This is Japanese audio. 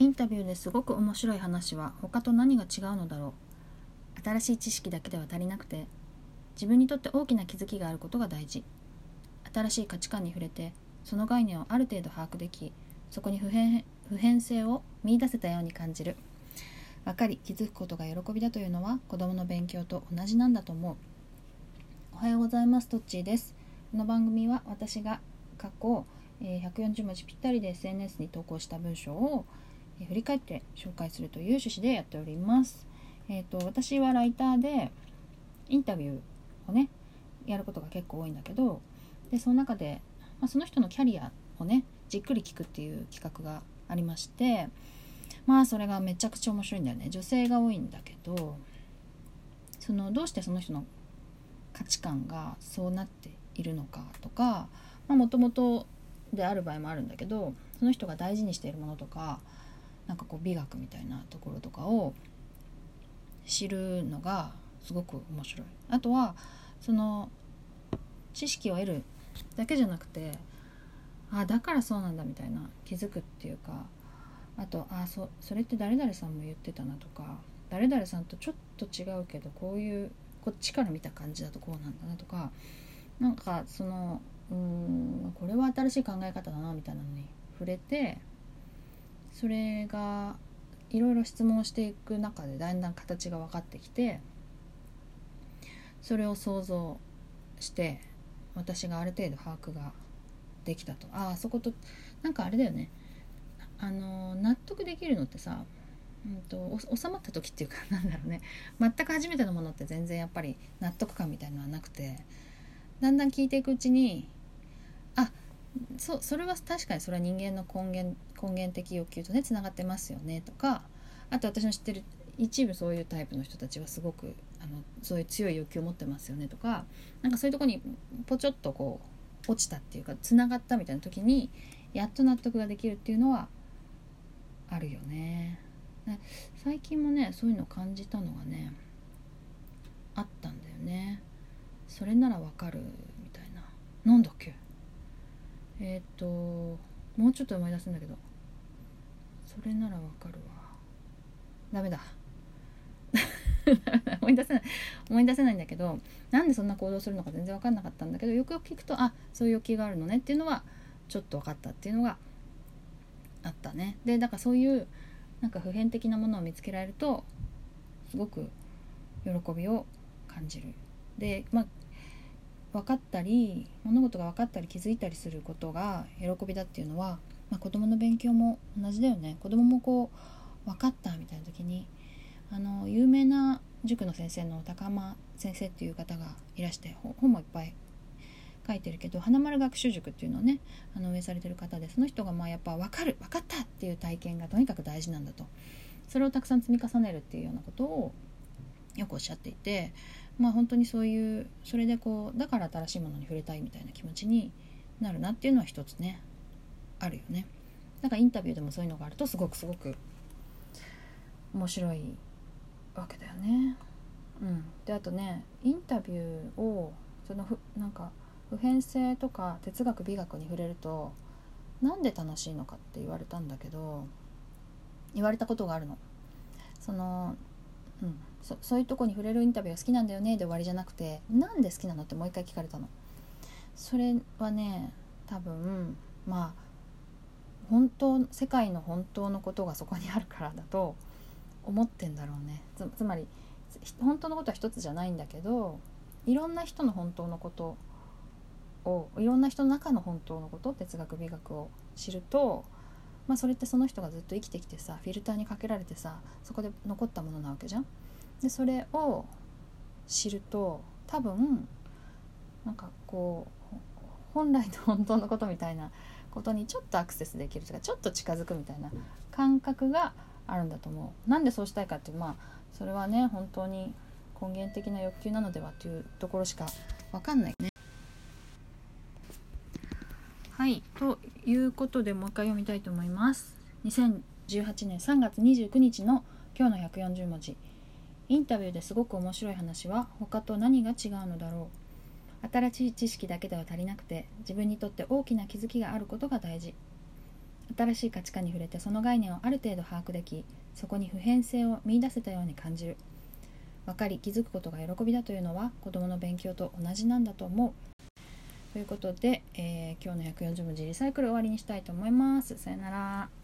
インタビューですごく面白い話は他と何が違うのだろう。新しい知識だけでは足りなくて自分にとって大きな気づきがあることが大事。新しい価値観に触れてその概念をある程度把握できそこに普遍普遍性を見いだせたように感じる。分かり気づくことが喜びだというのは子どもの勉強と同じなんだと思う。おはようございますトッチーです。この番組は私が過去140文字ぴったりで SNS に投稿した文章をえ振り返って紹介するという趣旨でやっております。えーと、私はライターでインタビューをねやることが結構多いんだけどでその中で、まあ、その人のキャリアをねじっくり聞くっていう企画がありましてまあそれがめちゃくちゃ面白いんだよね女性が多いんだけどそのどうしてその人の価値観がそうなっているのかとかもともとである場合もあるんだけどその人が大事にしているものとかなんかこう美学みたいなところとかを知るのがすごく面白い。あとはその知識を得るだけじゃなくてあだからそうなんだみたいな気づくっていうかあとあそそれって誰々さんも言ってたなとか誰々さんとちょっと違うけどこういうこっちから見た感じだとこうなんだなとかなんかそのうんこれは新しい考え方だなみたいなのに触れてそれがいろいろ質問していく中でだんだん形が分かってきてそれを想像して私がある程度把握ができたと。ああそことなんかあれだよね。あの納得できるのってさ、うんと、収まった時っていうか なんだろうね。全く初めてのものって全然やっぱり納得感みたいのはなくてだんだん聞いていくうちにあそそれは確かにそれは人間の根源根源的欲求とねつながってますよねとかあと私の知ってる一部そういうタイプの人たちはすごくあのそういう強い欲求を持ってますよねとかなんかそういうとこにポチョッとこう落ちたっていうかつながったみたいな時にやっと納得ができるっていうのはあるよね。最近もねそういうの感じたのがねあったんだよね。それならわかるみたいな。なんだっけ？えっ、ー、ともうちょっと思い出すんだけど。それならわかるわ。ダメだ。思い出せない。思い出せないんだけどなんでそんな行動するのか全然分かんなかったんだけどよくよく聞くとあそういう欲求があるのね。っていうのはちょっと分かったっていうのがあったね。でだからそういうなんか普遍的なものを見つけられるとすごく喜びを感じる。でまあ分かったり物事が分かったり気づいたりすることが喜びだっていうのは、まあ、子どもの勉強も同じだよね。子どももこう分かったみたいな時にあの有名な塾の先生の高間先生っていう方がいらして本もいっぱい書いてるけど花丸学習塾っていうのをねあの運営されてる方でその人がまあやっぱ分かる分かったっていう体験がとにかく大事なんだと。それをたくさん積み重ねるっていうようなことをよくおっしゃっていてまあ本当にそういうそれでこうだから新しいものに触れたいみたいな気持ちになるなっていうのは一つねあるよねだからインタビューでもそういうのがあるとすごくすごく面白いわけだよね。うん、であとねインタビューをそのふなんか普遍性とか哲学美学に触れるとなんで楽しいのかって言われたんだけど言われたことがあるの。そのうん、そそういうとこに触れるインタビューが好きなんだよねで終わりじゃなくてなんで好きなのってもう一回聞かれたの？それはね多分まあ本当世界の本当のことがそこにあるからだと思ってんだろうねつまり本当のことは一つじゃないんだけどいろんな人の本当のことをいろんな人の中の本当のこと哲学美学を知るとまあ、それってその人がずっと生きてきてさフィルターにかけられてさそこで残ったものなわけじゃん。でそれを知ると多分なんかこう本来の本当のことみたいなことにちょっとアクセスできるとかちょっと近づくみたいな感覚があるんだと思う。なんでそうしたいかってまあそれはね本当に根源的な欲求なのではっていうところしか分かんないね。はいということでもう一回読みたいと思います2018年3月29日の今日の140文字インタビューですごく面白い話は他と何が違うのだろう新しい知識だけでは足りなくて自分にとって大きな気づきがあることが大事新しい価値観に触れてその概念をある程度把握できそこに普遍性を見いだせたように感じる分かり気づくことが喜びだというのは子どもの勉強と同じなんだと思うということで、えー、今日の140文字リサイクル終わりにしたいと思います。さよなら。